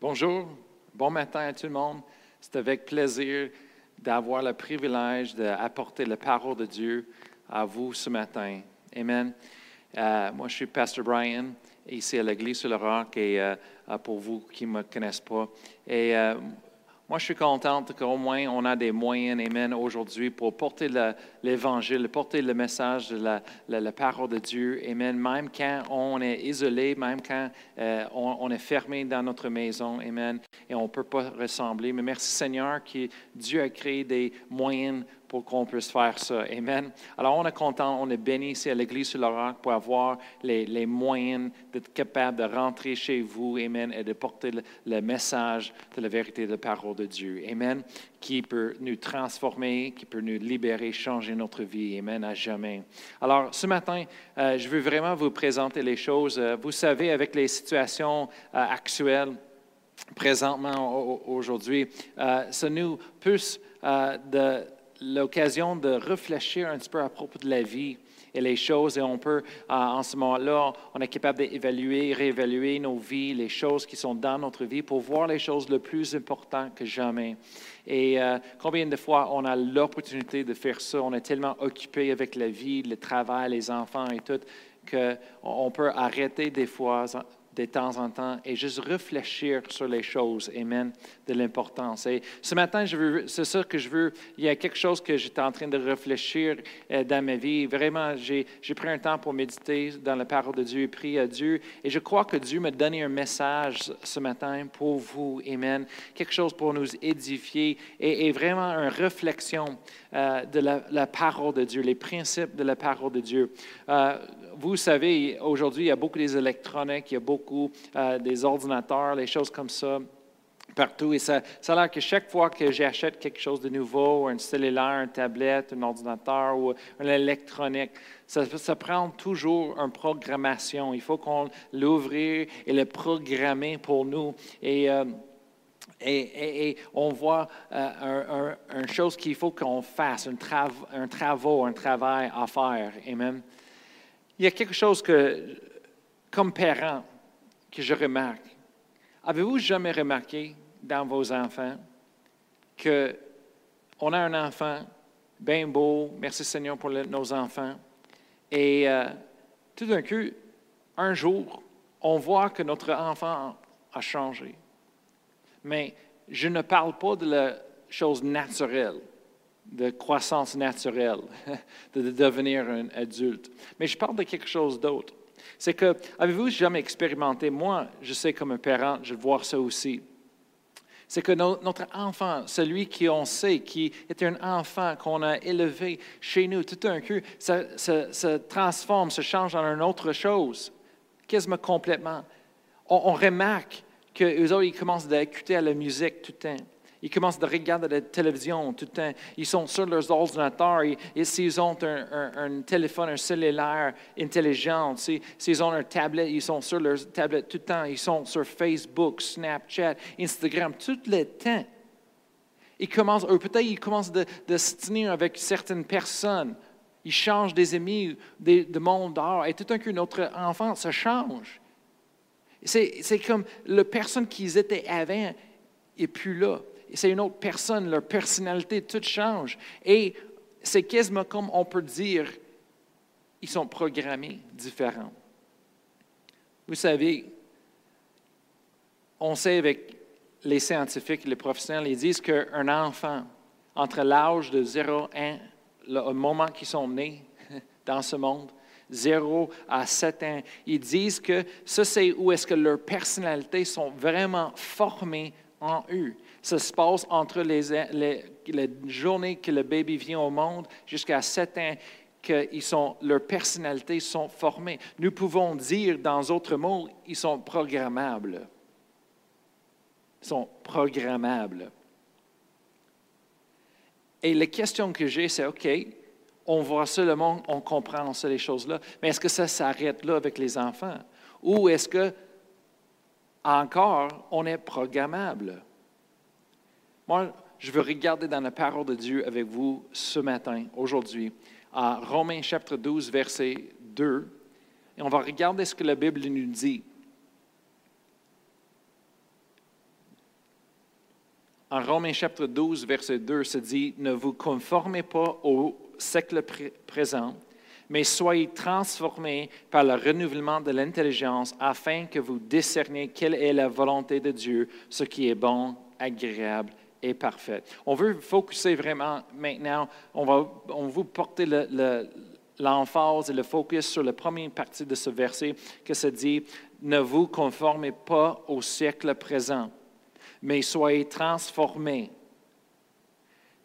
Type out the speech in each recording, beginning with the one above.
Bonjour, bon matin à tout le monde. C'est avec plaisir d'avoir le privilège d'apporter la parole de Dieu à vous ce matin. Amen. Euh, moi, je suis Pasteur Brian, ici à l'Église sur le Roc, et euh, pour vous qui ne me connaissent pas. Euh, moi, je suis contente qu'au moins on a des moyens, Amen, aujourd'hui pour porter l'Évangile, porter le message de la, parole de Dieu, Amen, même quand on est isolé, même quand euh, on, est fermé dans notre maison, Amen, et on ne peut pas ressembler. Mais merci Seigneur que Dieu a créé des moyens pour qu'on puisse faire ça. Amen. Alors, on est content, on est béni ici à l'Église sur le roc pour avoir les, moyens d'être capable de rentrer chez vous, Amen, et de porter le, message de la vérité de la parole de Dieu. Amen. Qui peut nous transformer, qui peut nous libérer, changer notre vie. Amen, à jamais. Alors, ce matin, euh, je veux vraiment vous présenter les choses. Euh, vous savez, avec les situations euh, actuelles, présentement aujourd'hui, ça nous pousse de l'occasion de réfléchir un petit peu à propos de la vie et les choses. Et on peut, euh, en ce moment-là, on est capable d'évaluer, réévaluer nos vies, les choses qui sont dans notre vie pour voir les choses le plus importantes que jamais. Et euh, combien de fois on a l'opportunité de faire ça? On est tellement occupé avec la vie, le travail, les enfants et tout, qu'on peut arrêter des fois de temps en temps et juste réfléchir sur les choses, amen, de l'importance. Et ce matin, c'est ça que je veux. Il y a quelque chose que j'étais en train de réfléchir euh, dans ma vie. Vraiment, j'ai pris un temps pour méditer dans la parole de Dieu et prier à Dieu. Et je crois que Dieu m'a donné un message ce matin pour vous, amen. Quelque chose pour nous édifier et, vraiment une réflexion euh, de la, parole de Dieu, les principes de la parole de Dieu. Euh, vous savez, aujourd'hui, il y a beaucoup des électroniques, il y a beaucoup euh, des ordinateurs, les choses comme ça partout. Et ça, ça a l'air que chaque fois que j'achète quelque chose de nouveau, un cellulaire, une tablette, un ordinateur ou une électronique, ça, prend toujours une programmation. Il faut qu'on l'ouvre et le programmer pour nous. Et, euh, on voit euh, une un, chose qu'il faut qu'on fasse, un, un travail, un travail à faire. Amen il y a quelque chose que, comme parent, que je remarque. Avez-vous jamais remarqué dans vos enfants que on a un enfant bien beau, merci Seigneur pour nos enfants, et euh, tout d'un coup, un jour, on voit que notre enfant a changé. Mais je ne parle pas de la chose naturelle de croissance naturelle, de devenir un adulte. Mais je parle de quelque chose d'autre. C'est que, avez-vous jamais expérimenté, moi, je sais comme un parent, je vois ça aussi, c'est que notre enfant, celui qui on sait, qui est un enfant qu'on a élevé chez nous, tout d'un coup, ça se transforme, se change en une autre chose, quasiment complètement. On, on remarque qu'eux autres, ils commencent à écouter à la musique tout le temps. Ils commencent à regarder la télévision tout le temps. Ils sont sur leurs ordinateurs. Et, s'ils ont un, téléphone, un cellulaire intelligent, s'ils ont un tablette, ils sont sur leur tablette tout le temps. Ils sont sur Facebook, Snapchat, Instagram, tout le temps. Ils commencent, peut-être ils commencent de, se tenir avec certaines personnes. Ils changent des amis, des, de monde dehors. Et tout d'un coup, notre enfant se change. C'est comme la personne qu'ils étaient avant n'est plus là c'est une autre personne, leur personnalité, tout change. Et c'est quasiment comme on peut dire, ils sont programmés différents. Vous savez, on sait avec les scientifiques, les professionnels, ils disent qu'un enfant, entre l'âge de 0 et 1, le moment qu'ils sont nés dans ce monde, 0 à 7 ans, ils disent que ça, c'est où est-ce que leurs personnalités sont vraiment formées en eux. Ça se passe entre les, les, journées que le bébé vient au monde jusqu'à 7 ans que ils sont, leurs personnalités sont formées. Nous pouvons dire, dans d'autres mots, ils sont programmables. Ils sont programmables. Et la question que j'ai, c'est, OK, on voit ça, le monde, on comprend ça, les choses-là, mais est-ce que ça s'arrête là avec les enfants? Ou est-ce que, encore, on est programmable? Moi, je veux regarder dans la parole de Dieu avec vous ce matin, aujourd'hui, à Romains chapitre 12, verset 2. Et on va regarder ce que la Bible nous dit. en Romains chapitre 12, verset 2, se dit, ne vous conformez pas au siècle présent, mais soyez transformés par le renouvellement de l'intelligence afin que vous discerniez quelle est la volonté de Dieu, ce qui est bon, agréable parfait. On veut focuser vraiment maintenant, on va, on vous porter l'emphase et le focus sur la première partie de ce verset que se dit, ne vous conformez pas au siècle présent, mais soyez transformés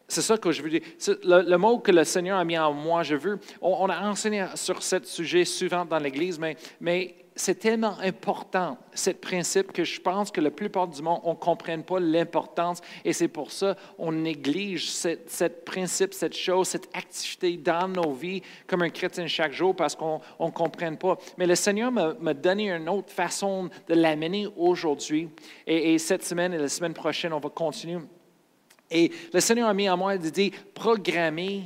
c'est ça que je veux dire. Le, mot que le Seigneur a mis en moi, je veux. On, a enseigné sur ce sujet souvent dans l'Église, mais, mais c'est tellement important, ce principe, que je pense que la plupart du monde, on ne comprenne pas l'importance. Et c'est pour ça qu'on néglige ce principe, cette chose, cette activité dans nos vies comme un chrétien chaque jour parce qu'on ne comprenne pas. Mais le Seigneur m'a donné une autre façon de l'amener aujourd'hui. Et, et cette semaine et la semaine prochaine, on va continuer et le Seigneur a mis en moi de dire programmer,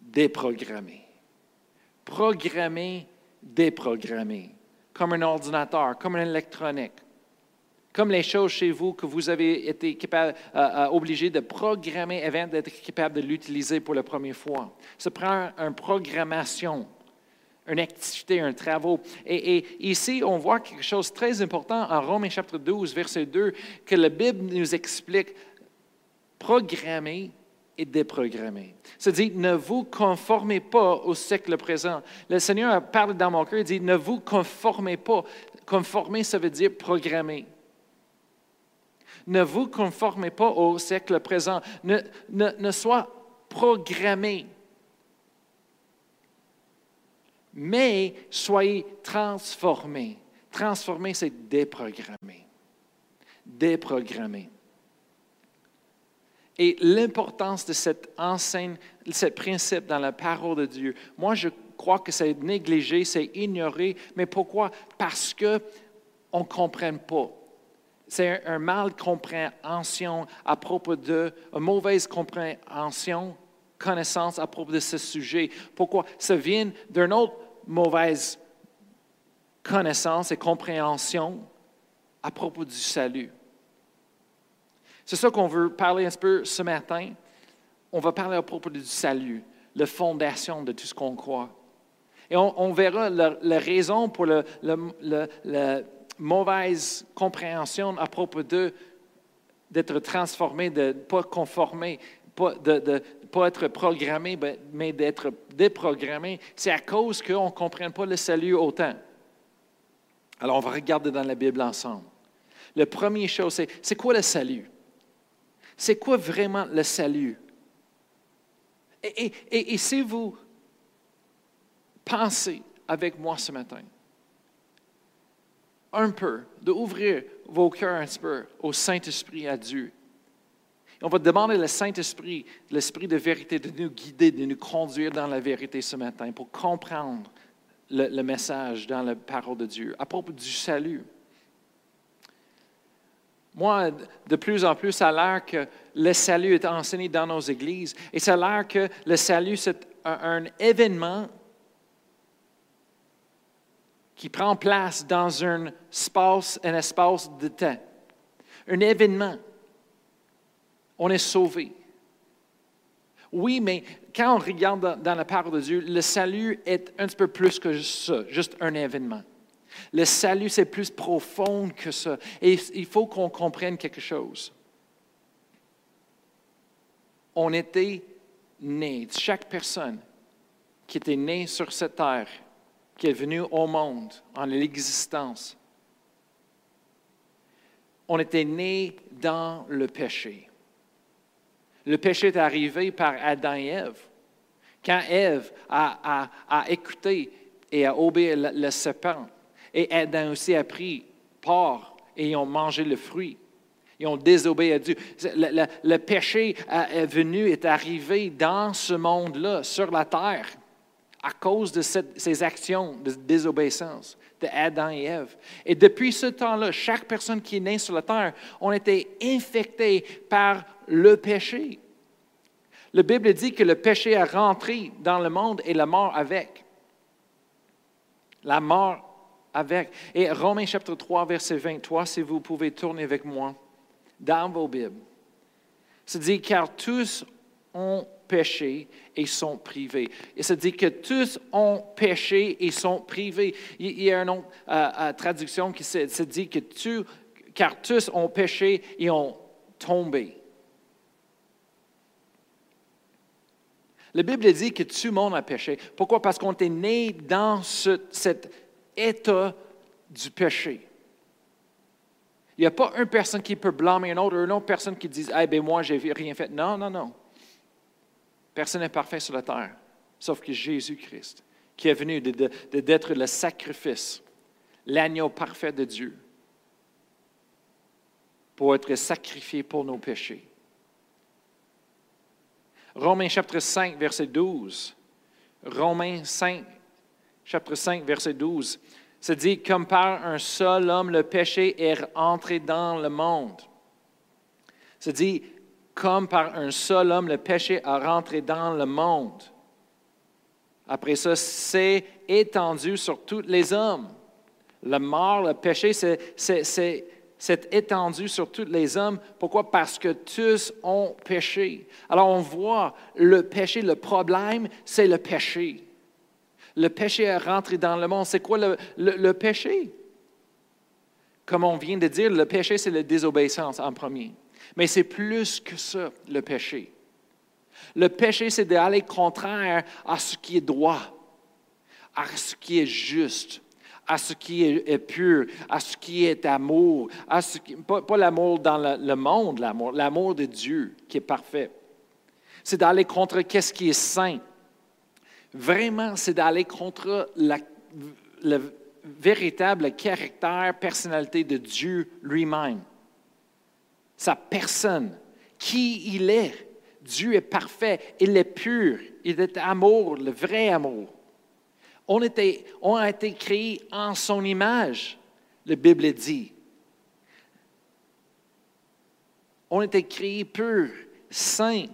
déprogrammer. Programmer, déprogrammer. Comme un ordinateur, comme un électronique. Comme les choses chez vous que vous avez été capable, euh, euh, obligé de programmer avant d'être capable de l'utiliser pour la première fois. Ça prend une programmation une activité, un travail. Et, et, ici, on voit quelque chose de très important en Romains chapitre 12, verset 2, que la Bible nous explique programmer et déprogrammer. C'est-à-dire, ne vous conformez pas au siècle présent. Le Seigneur parle dans mon cœur, il dit, ne vous conformez pas. Conformer, ça veut dire programmer. Ne vous conformez pas au siècle présent. Ne, ne, ne sois programmé. Mais soyez transformés. Transformer, c'est déprogrammer. Déprogrammer. Et l'importance de cette enseigne, ce principe dans la parole de Dieu, moi je crois que c'est négligé, c'est ignoré. Mais pourquoi? Parce qu'on ne comprenne pas. C'est un, mal compréhension à propos de, une mauvaise compréhension, connaissance à propos de ce sujet. Pourquoi? Ça vient d'une autre mauvaise connaissance et compréhension à propos du salut. C'est ça qu'on veut parler un peu ce matin. On va parler à propos du salut, la fondation de tout ce qu'on croit. Et on, verra la, raison pour la mauvaise compréhension à propos de d'être transformé, de ne pas conformer, pas, de ne pas être programmé, mais d'être déprogrammé. C'est à cause qu'on ne comprenne pas le salut autant. Alors, on va regarder dans la Bible ensemble. La première chose, c'est, c'est quoi le salut? C'est quoi vraiment le salut? Et, si vous pensez avec moi ce matin, un peu, d'ouvrir vos cœurs un petit peu au Saint-Esprit, à Dieu. On va demander au Saint-Esprit, l'Esprit de vérité, de nous guider, de nous conduire dans la vérité ce matin pour comprendre le, le message dans la parole de Dieu à propos du salut. Moi, de plus en plus, ça a l'air que le salut est enseigné dans nos églises et ça a l'air que le salut, c'est un, événement qui prend place dans un espace, un espace de temps. Un événement. On est sauvé. Oui, mais quand on regarde dans la parole de Dieu, le salut est un petit peu plus que ça, juste un événement. Le salut, c'est plus profond que ça. Et il faut qu'on comprenne quelque chose. On était né, chaque personne qui était née sur cette terre, qui est venue au monde, en l'existence, on était né dans le péché. Le péché est arrivé par Adam et Ève. Quand Ève a, écouté et a obéi le serpent, et Adam aussi a pris part et ils ont mangé le fruit. Ils ont désobéi à Dieu. Le, péché est venu, est arrivé dans ce monde-là, sur la terre, à cause de ces actions de désobéissance de Adam et Ève. Et depuis ce temps-là, chaque personne qui est née sur la terre, on été infecté par le péché. La Bible dit que le péché est rentré dans le monde et la mort avec. La mort Et Romains chapitre 3, verset 23, si vous pouvez tourner avec moi dans vos Bibles. Ça dit car tous ont péché et sont privés. Et ça dit que tous ont péché et sont privés. Il y a une autre euh, euh, traduction qui se, dit que tu, car tous ont péché et ont tombé. La Bible dit que tout le monde a péché. Pourquoi? Parce qu'on est né dans cet état du péché. Il n'y a pas une personne qui peut blâmer une autre, une autre personne qui dit Eh bien, moi, j'ai rien fait. Non, non, non. Personne n'est parfait sur la terre, sauf que Jésus-Christ, qui est venu d'être le sacrifice, l'agneau parfait de Dieu, pour être sacrifié pour nos péchés. Romains chapitre 5, verset 12. Romains 5, chapitre 5, verset 12. Se dit, comme par un seul homme, le péché est entré dans le monde. Se dit, comme par un seul homme, le péché a rentré dans le monde. Après ça, c'est étendu sur tous les hommes. La mort, le péché, c'est étendu sur tous les hommes. Pourquoi? Parce que tous ont péché. Alors on voit le péché, le problème, c'est le péché. Le péché est rentré dans le monde. C'est quoi le, péché? Comme on vient de dire, le péché, c'est la désobéissance en premier. Mais c'est plus que ça, le péché. Le péché, c'est d'aller contraire à ce qui est droit, à ce qui est juste, à ce qui est, pur, à ce qui est amour, à ce qui, pas, l'amour dans le, monde, l'amour, l'amour de Dieu qui est parfait. C'est d'aller contre qu'est-ce qui est saint. Vraiment, c'est d'aller contre le véritable caractère, personnalité de Dieu lui-même sa personne, qui il est. Dieu est parfait, il est pur, il est amour, le vrai amour. On, était, on a été créés en son image, la Bible dit. On a été créés pur, saint,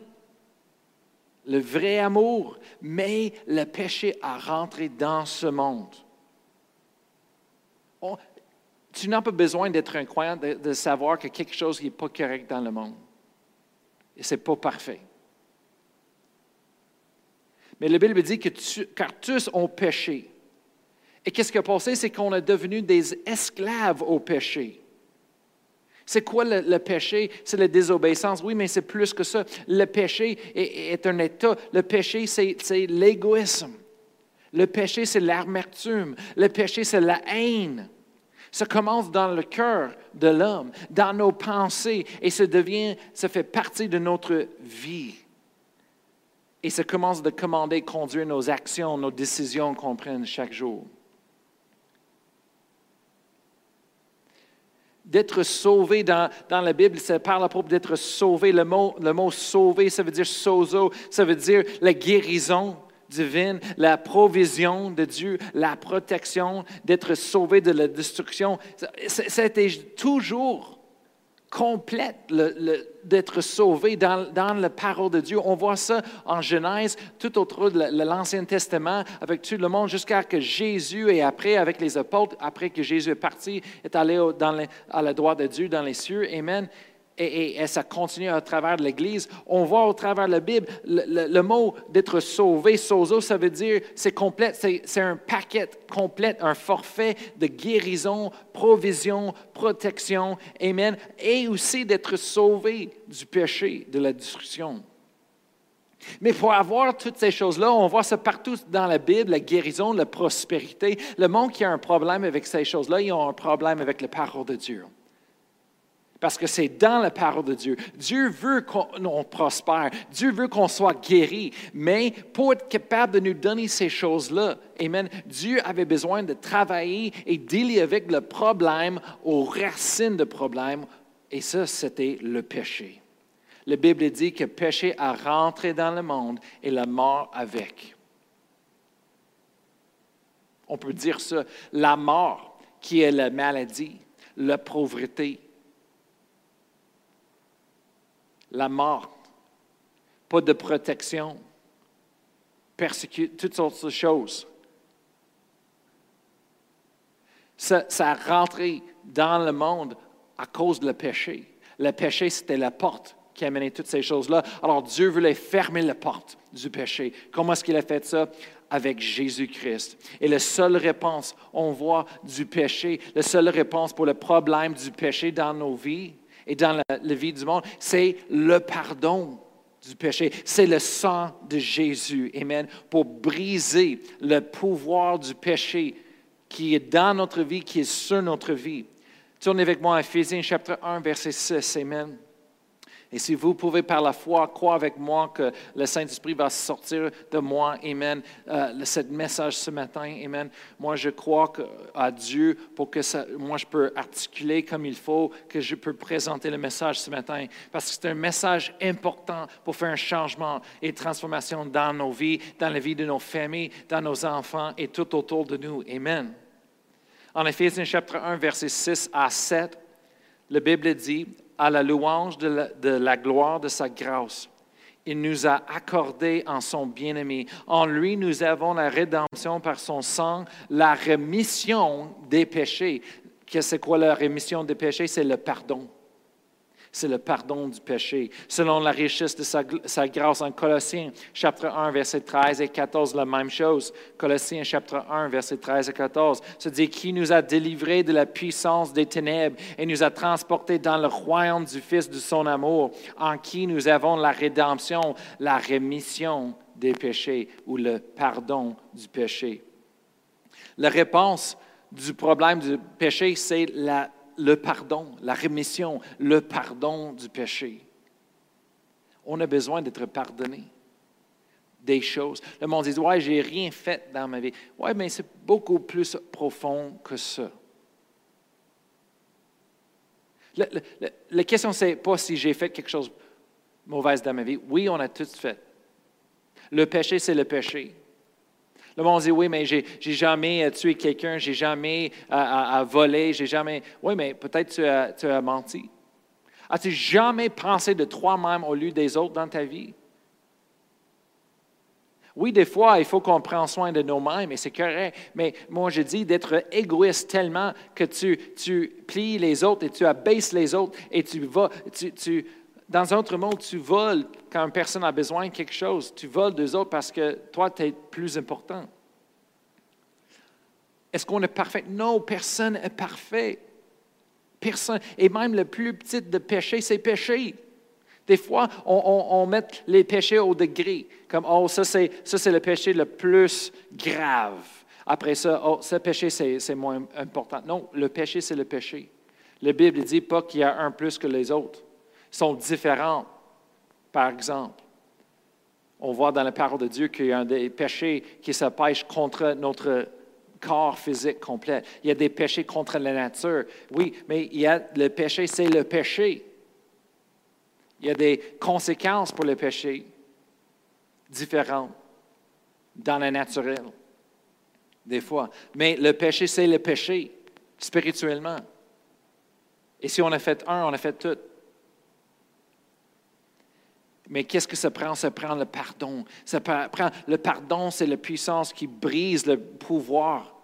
le vrai amour, mais le péché a rentré dans ce monde tu n'as pas besoin d'être un croyant de, savoir que quelque chose n'est pas correct dans le monde. Et ce n'est pas parfait. Mais la Bible dit que car tous ont péché. Et qu'est-ce qui a passé? C'est qu'on est devenu des esclaves au péché. C'est quoi le, péché? C'est la désobéissance. Oui, mais c'est plus que ça. Le péché est, un état. Le péché, c'est l'égoïsme. Le péché, c'est l'amertume. Le péché, c'est la haine. Ça commence dans le cœur de l'homme, dans nos pensées, et ça devient, ça fait partie de notre vie. Et ça commence de commander, conduire nos actions, nos décisions qu'on prenne chaque jour. D'être sauvé dans, dans, la Bible, ça parle à propos d'être sauvé. Le mot, le mot sauvé, ça veut dire sozo, ça veut dire la guérison divine, la provision de Dieu, la protection, d'être sauvé de la destruction. C'était toujours complète d'être sauvé dans, dans, la parole de Dieu. On voit ça en Genèse, tout autour de l'Ancien Testament, avec tout le monde, jusqu'à que Jésus et après, avec les apôtres, après que Jésus est parti, est allé dans à la droite de Dieu dans les cieux. Amen et, ça continue à travers l'Église. On voit au travers de la Bible le, mot d'être sauvé, sozo, ça veut dire c'est complet, c'est un paquet complet, un forfait de guérison, provision, protection, amen, et aussi d'être sauvé du péché, de la destruction. Mais pour avoir toutes ces choses-là, on voit ça partout dans la Bible, la guérison, la prospérité. Le monde qui a un problème avec ces choses-là, ils ont un problème avec la parole de Dieu parce que c'est dans la parole de Dieu. Dieu veut qu'on prospère, Dieu veut qu'on soit guéri, mais pour être capable de nous donner ces choses-là, Amen, Dieu avait besoin de travailler et dealer avec le problème aux racines du problème, et ça, c'était le péché. La Bible dit que le péché a rentré dans le monde et la mort avec. On peut dire ça, la mort qui est la maladie, la pauvreté, la mort, pas de protection, persécution, toutes sortes de choses. Ça, ça a rentré dans le monde à cause du péché. Le péché, c'était la porte qui a amené toutes ces choses-là. Alors Dieu voulait fermer la porte du péché. Comment est-ce qu'il a fait ça? Avec Jésus-Christ. Et la seule réponse, on voit du péché, la seule réponse pour le problème du péché dans nos vies et dans la, vie du monde, c'est le pardon du péché. C'est le sang de Jésus, Amen, pour briser le pouvoir du péché qui est dans notre vie, qui est sur notre vie. Tournez avec moi à Ephésiens chapitre 1, verset 6, Amen. Et si vous pouvez par la foi croire avec moi que le Saint-Esprit va sortir de moi, Amen, euh, ce message ce matin, Amen, moi je crois à Dieu pour que moi je peux articuler comme il faut, que je peux présenter le message ce matin. Parce que c'est un message important pour faire un changement et transformation dans nos vies, dans la vie de nos familles, dans nos enfants et tout autour de nous. Amen. En Éphésiens chapitre 1, verset 6 à 7, la Bible dit, à la louange de la, gloire de sa grâce. Il nous a accordé en son bien-aimé. En lui, nous avons la rédemption par son sang, la rémission des péchés. Qu'est-ce c'est quoi la rémission des péchés? C'est le pardon c'est le pardon du péché. Selon la richesse de sa, grâce en Colossiens, chapitre 1, verset 13 et 14, la même chose. Colossiens, chapitre 1, verset 13 et 14, se dit qui nous a délivrés de la puissance des ténèbres et nous a transportés dans le royaume du Fils de son amour, en qui nous avons la rédemption, la rémission des péchés ou le pardon du péché. La réponse du problème du péché, c'est la le pardon, la rémission, le pardon du péché. On a besoin d'être pardonné des choses. Le monde dit, ouais, j'ai rien fait dans ma vie. Ouais, mais c'est beaucoup plus profond que ça. la question, c'est pas si j'ai fait quelque chose de mauvais dans ma vie. Oui, on a tout fait. Le péché, c'est le péché. Le monde dit, oui, mais j'ai, jamais tué quelqu'un, j'ai jamais euh, volé, j'ai jamais... Oui, mais peut-être tu as, menti. As-tu jamais pensé de toi-même au lieu des autres dans ta vie? Oui, des fois, il faut qu'on prenne soin de nous-mêmes, et c'est correct. Mais moi, je dis d'être égoïste tellement que tu, tu plies les autres et tu abaisses les autres et tu vas, tu, dans un autre monde, tu voles quand une personne a besoin de quelque chose. Tu voles deux autres parce que toi, tu es plus important. Est-ce qu'on est parfait? Non, personne n'est parfait. Personne. Et même le plus petit de péché, c'est péché. Des fois, on, met les péchés au degré, comme, oh, ça c'est, ça c'est le péché le plus grave. Après ça, oh, ce péché, c'est, c'est moins important. Non, le péché, c'est le péché. La Bible ne dit pas qu'il y a un plus que les autres sont différentes. Par exemple, on voit dans la parole de Dieu qu'il y a des péchés qui se pêchent contre notre corps physique complet. Il y a des péchés contre la nature. Oui, mais il y a le péché, c'est le péché. Il y a des conséquences pour le péché différentes dans le naturel, des fois. Mais le péché, c'est le péché, spirituellement. Et si on a fait un, on a fait tout. Mais qu'est-ce que ça prend? Ça prend le pardon. Ça prend, le pardon, c'est la puissance qui brise le pouvoir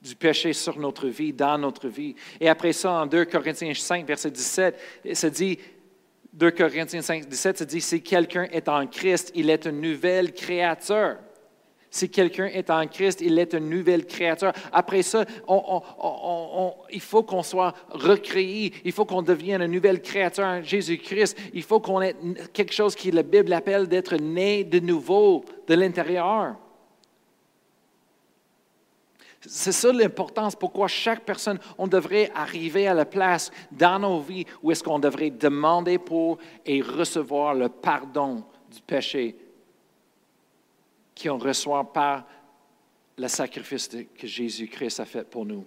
du péché sur notre vie, dans notre vie. Et après ça, en 2 Corinthiens 5, verset 17, ça dit, 2 Corinthiens 5, 17, ça dit, si quelqu'un est en Christ, il est une nouvelle créature. Si quelqu'un est en Christ, il est une nouvelle créature. Après ça, il faut qu'on soit recréé. Il faut qu'on devienne une nouvelle créature en Jésus-Christ. Il faut qu'on ait quelque chose qui la Bible appelle d'être né de nouveau de l'intérieur. C'est ça l'importance, pourquoi chaque personne, on devrait arriver à la place dans nos vies où est-ce qu'on devrait demander pour et recevoir le pardon du péché qu'on reçoit par le sacrifice que Jésus-Christ a fait pour nous.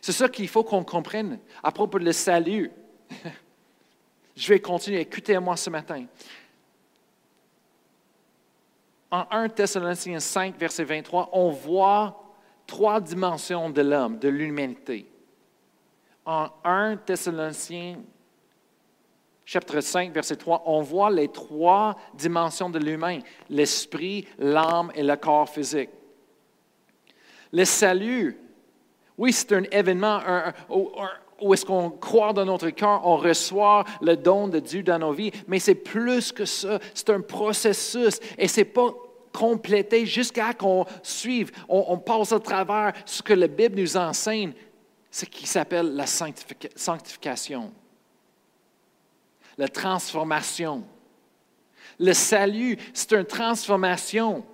C'est ça qu'il faut qu'on comprenne à propos le salut. Je vais continuer. Écoutez-moi ce matin. En 1 Thessaloniciens 5, verset 23, on voit trois dimensions de l'homme, de l'humanité. En 1 Thessaloniciens chapitre 5, verset 3, on voit les trois dimensions de l'humain, l'esprit, l'âme et le corps physique. Le salut, oui, c'est un événement, où est-ce qu'on croit dans notre cœur, on reçoit le don de Dieu dans nos vies. Mais c'est plus que ça. C'est un processus. Et c'est pas complété jusqu'à qu'on suive, on, passe à travers ce que la Bible nous enseigne, ce qui s'appelle la sanctification, la transformation. Le salut, c'est une transformation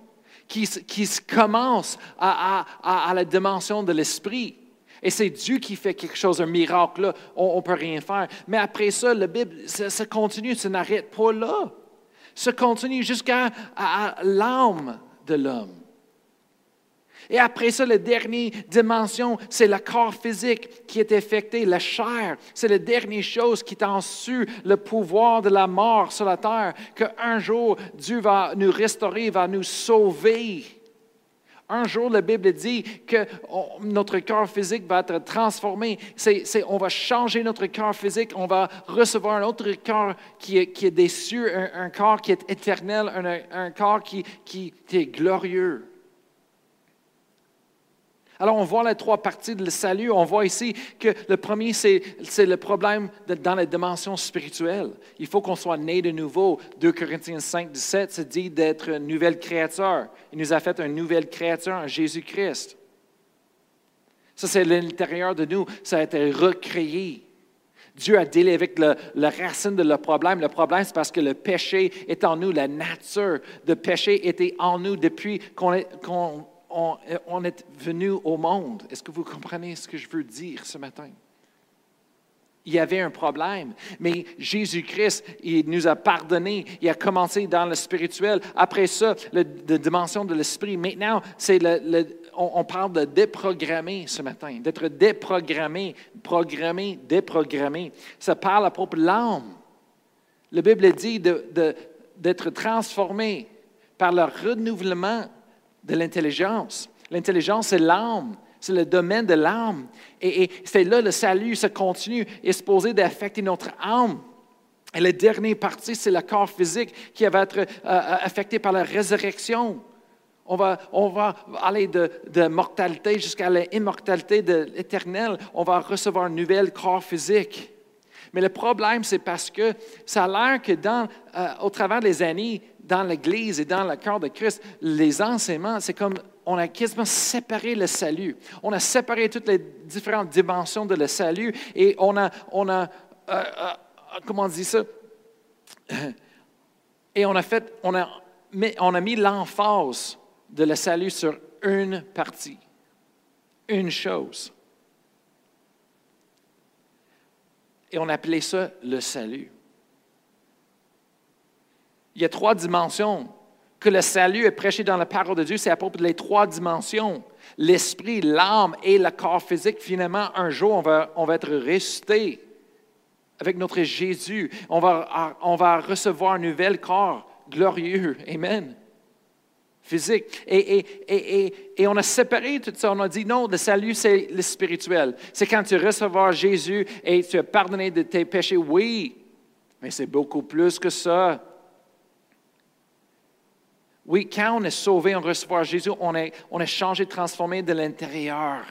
qui, qui commence à, à la dimension de l'esprit. Et c'est Dieu qui fait quelque chose, un miracle là. On ne peut rien faire. Mais après ça, la Bible, ça, continue, ça n'arrête pas là. Ça continue jusqu'à l'âme de l'homme. Et après ça, la dernière dimension, c'est le corps physique qui est affecté, la chair. C'est la dernière chose qui t'a su le pouvoir de la mort sur la terre, qu'un jour, Dieu va nous restaurer, va nous sauver. Un jour, la Bible dit que notre corps physique va être transformé. on va changer notre corps physique. On va recevoir un autre corps qui est, qui déçu, un, corps qui est éternel, un, corps qui, qui est glorieux. Alors, on voit les trois parties du salut. On voit ici que le premier, c'est le problème dans la dimension spirituelle. Il faut qu'on soit né de nouveau. 2 Corinthiens 5, 17 se dit d'être une nouvelle créature. Il nous a fait une nouvelle créature en Jésus-Christ. Ça, c'est l'intérieur de nous. Ça a été recréé. Dieu a délai avec le, la racine de le problème. Le problème, c'est parce que le péché est en nous. La nature de péché était en nous depuis qu'on on, est venu au monde. Est-ce que vous comprenez ce que je veux dire ce matin? Il y avait un problème, mais Jésus-Christ, il nous a pardonné. Il a commencé dans le spirituel. Après ça, la dimension de l'esprit. Maintenant, c'est le, on, parle de déprogrammer ce matin, d'être déprogrammé, programmé, déprogrammé. Ça parle à propos de l'âme. La Bible dit d'être transformé par le renouvellement de l'intelligence. L'intelligence, c'est l'âme. C'est le domaine de l'âme. Et, c'est là le salut se continue et supposé d'affecter notre âme. Et la dernière partie, c'est le corps physique qui va être euh, affecté par la résurrection. On va, on va aller de, de mortalité jusqu'à l'immortalité de l'éternel. On va recevoir un nouvel corps physique. Mais le problème, c'est parce que ça a l'air que dans, euh, au travers des années, dans l'Église et dans le cœur de Christ, les enseignements, c'est comme on a quasiment séparé le salut. On a séparé toutes les différentes dimensions de le salut et on a, on a euh, euh, comment on dit ça? Et on a fait, on a, on a mis l'emphase de le salut sur une partie, une chose. Et on appelait ça le salut. Il y a trois dimensions. Que le salut est prêché dans la parole de Dieu, c'est à propos des trois dimensions. L'esprit, l'âme et le corps physique. Finalement, un jour, on va, on va être ressuscité avec notre Jésus. On va, on va recevoir un nouvel corps glorieux. Amen physique. Et, et, et, et, on a séparé tout ça. On a dit non, le salut, c'est le spirituel. C'est quand tu recevras Jésus et tu es pardonné de tes péchés. Oui, mais c'est beaucoup plus que ça. Oui, quand on est sauvé, on reçoit Jésus, on est, on est changé, transformé de l'intérieur.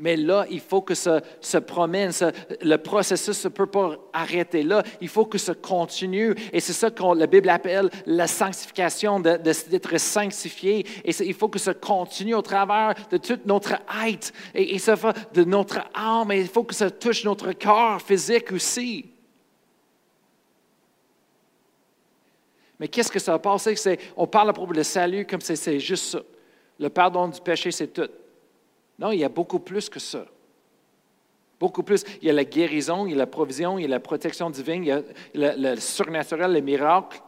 Mais là, il faut que ça se promène, le processus ne peut pas arrêter là. Il faut que ça continue. Et c'est ça que la Bible appelle la sanctification, d'être sanctifié. Et il faut que ça continue au travers de toute notre être. Et, ça va de notre âme. Et il faut que ça touche notre corps physique aussi. Mais qu'est-ce que ça va passer? On parle à propos du salut comme si c'est juste ça. Le pardon du péché, c'est tout. Non, il y a beaucoup plus que ça. Beaucoup plus. Il y a la guérison, il y a la provision, il y a la protection divine, il y a le, surnaturel, les miracles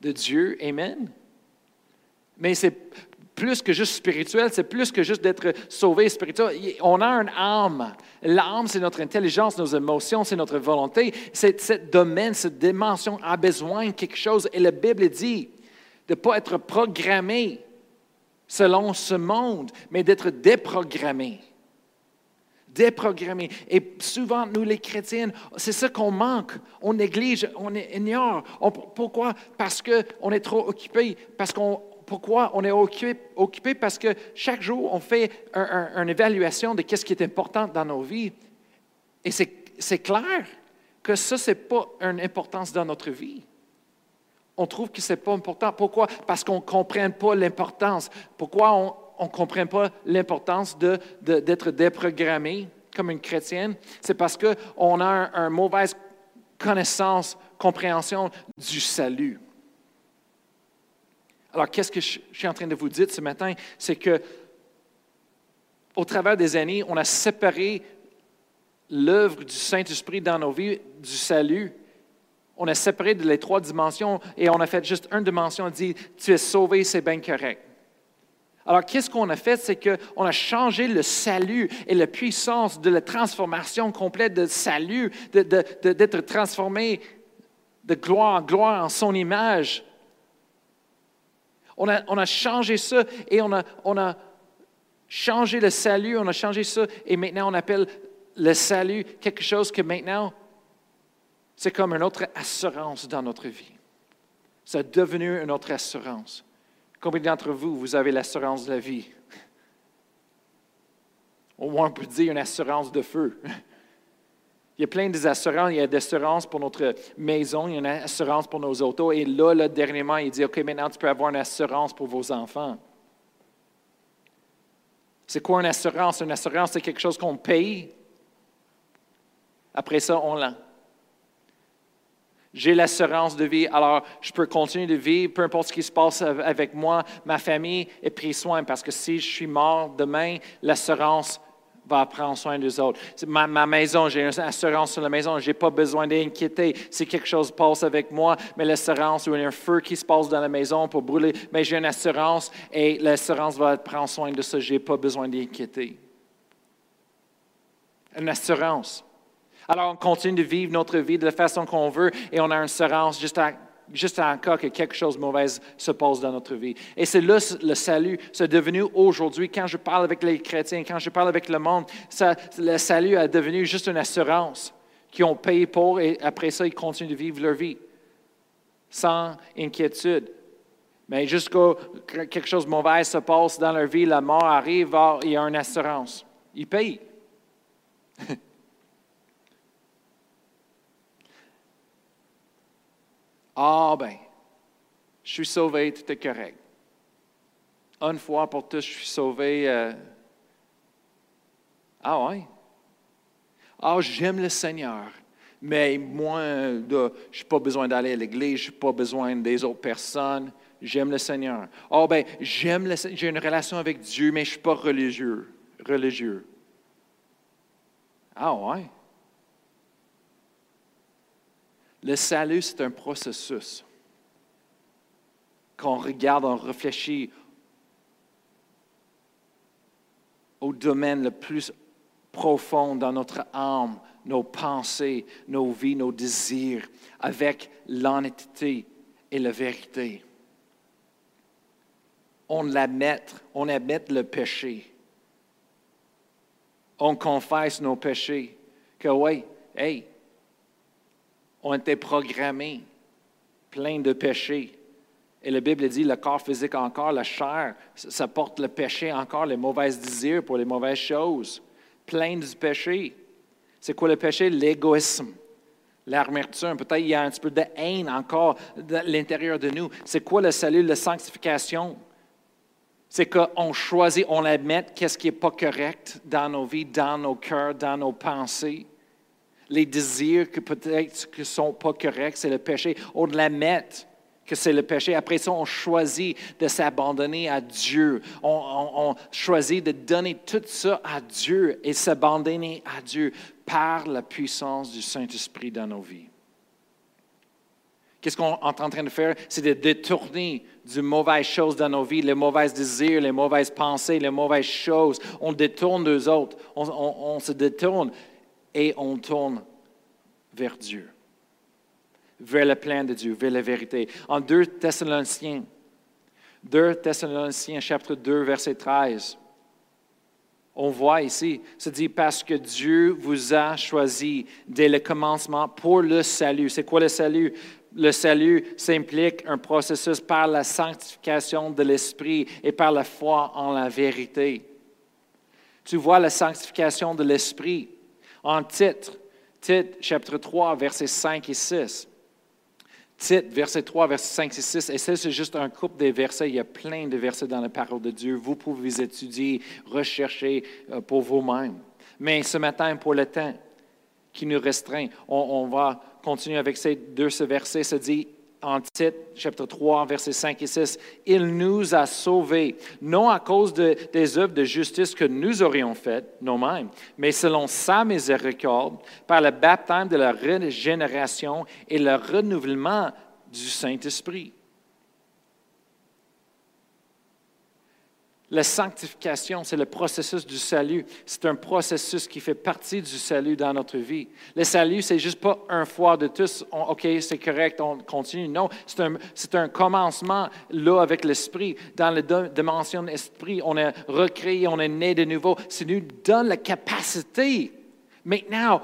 de Dieu. Amen. Mais c'est plus que juste spirituel, c'est plus que juste d'être sauvé spirituel. On a un âme. L'âme, c'est notre intelligence, nos émotions, c'est notre volonté. Ce domaine, cette dimension a besoin de quelque chose. Et la Bible dit de ne pas être programmé selon ce monde, mais d'être déprogrammé. Déprogrammé. Et souvent, nous les chrétiens, c'est ça qu'on manque. On néglige, on ignore. pourquoi? Parce qu'on est trop occupé. Parce qu'on pourquoi on est occupé, Parce que chaque jour, on fait une évaluation de ce qui est important dans nos vies. Et c'est clair que ça, ce n'est pas une importance dans notre vie. On trouve que ce n'est pas important. Pourquoi? Parce qu'on ne comprend pas l'importance. Pourquoi on ne comprend pas l'importance d'être de, déprogrammé comme une chrétienne? C'est parce qu'on a une mauvaise connaissance, compréhension du salut. Alors, qu'est-ce que je suis en train de vous dire ce matin? C'est que, au travers des années, on a séparé l'œuvre du Saint-Esprit dans nos vies, du salut. On a séparé les trois dimensions et on a fait juste une dimension. On dit, tu es sauvé, c'est bien correct. Alors, qu'est-ce qu'on a fait? C'est qu'on a changé le salut et la puissance de la transformation complète de salut, d'être transformé de gloire en gloire en son image. On a, changé ça et on a, changé le salut, on a changé ça et maintenant on appelle le salut quelque chose que maintenant, c'est comme une autre assurance dans notre vie. Ça est devenu une autre assurance. Combien d'entre vous, vous avez l'assurance de la vie? Au moins, on peut dire une assurance de feu. Il y a plein d'assurances. Il y a des assurances pour notre maison, il y a une assurance pour nos autos. Et là, là, dernièrement, il dit, OK, maintenant, tu peux avoir une assurance pour vos enfants. C'est quoi une assurance? Une assurance, c'est quelque chose qu'on paye. Après ça, on l'a. J'ai l'assurance de vie, alors je peux continuer de vivre, peu importe ce qui se passe avec moi, ma famille est pris soin, parce que si je suis mort demain, l'assurance va prendre soin des autres. Ma, ma maison, j'ai une assurance sur la maison, je n'ai pas besoin d'inquiéter si quelque chose passe avec moi, mais l'assurance ou un feu qui se passe dans la maison pour brûler, mais j'ai une assurance et l'assurance va prendre soin de ça, je n'ai pas besoin d'inquiéter. Une assurance. Alors on continue de vivre notre vie de la façon qu'on veut et on a une assurance juste à juste en cas que quelque chose de mauvais se passe dans notre vie. Et c'est là le salut, c'est devenu aujourd'hui, quand je parle avec les chrétiens, quand je parle avec le monde, le salut est devenu juste une assurance qu'ils ont payé pour et après ça, ils continuent de vivre leur vie sans inquiétude. Mais jusqu'à quelque chose de mauvais se passe dans leur vie, la mort arrive, il y a une assurance. Ils payent. Ah ben, je suis sauvé, tout est correct. Une fois pour tous, je suis sauvé. Euh, ah oui? Ah, j'aime le Seigneur. Mais moi, je n'ai pas besoin d'aller à l'église, je n'ai pas besoin des autres personnes. J'aime le Seigneur. Ah ben, j'aime le j'ai une relation avec Dieu, mais je ne suis pas religieux. religieux. Ah ouais? Le salut, c'est un processus. Quand on regarde, on réfléchit au domaine le plus profond dans notre âme, nos pensées, nos vies, nos désirs, avec l'honnêteté et la vérité. On l'admet, on admet le péché. On confesse nos péchés. Que oui, hey, ont été programmés, pleins de péchés. Et la Bible dit, le corps physique encore, la chair, ça porte le péché encore, les mauvaises désirs pour les mauvaises choses, plein du péché. C'est quoi le péché? L'égoïsme, l'amertume. Peut-être il y a un petit peu de haine encore à l'intérieur de nous. C'est quoi le salut, la sanctification? C'est qu'on choisit, on admet qu'est-ce qui n'est pas correct dans nos vies, dans nos cœurs, dans nos pensées les désirs que peut-être ne sont pas corrects, c'est le péché. On l'admet que c'est le péché. Après ça, on choisit de s'abandonner à Dieu. On, choisit de donner tout ça à Dieu et s'abandonner à Dieu par la puissance du Saint-Esprit dans nos vies. Qu'est-ce qu'on est en train de faire? C'est de détourner du mauvaises choses dans nos vies, les mauvais désirs, les mauvaises pensées, les mauvaises choses. On détourne d'eux autres. on se détourne et on tourne vers Dieu, vers le plan de Dieu, vers la vérité. En 2 Thessaloniciens, 2 Thessaloniciens chapitre 2, verset 13, on voit ici, ça dit parce que Dieu vous a choisi dès le commencement pour le salut. C'est quoi le salut? Le salut s'implique un processus par la sanctification de l'esprit et par la foi en la vérité. Tu vois la sanctification de l'esprit? En titre, Tite, chapitre 3, versets 5 et 6. Tite, verset 3, verset 5 et 6. Et ça, c'est juste un couple des versets. Il y a plein de versets dans la parole de Dieu. Vous pouvez les étudier, rechercher euh, pour vous-même. Mais ce matin, pour le temps qui nous restreint, on, va continuer avec ces deux versets. Ça dit en Tite, chapitre 3, versets 5 et 6, Il nous a sauvés, non à cause des œuvres de justice que nous aurions faites nous-mêmes, mais selon sa miséricorde, par le baptême de la régénération et le renouvellement du Saint-Esprit La sanctification, c'est le processus du salut. C'est un processus qui fait partie du salut dans notre vie. Le salut, c'est juste pas un fois de tous, OK, c'est correct, on continue. Non, c'est un, un, commencement là avec l'esprit. Dans la dimension de l'esprit, on est recréé, on est né de nouveau. Ça nous donne la capacité. Maintenant,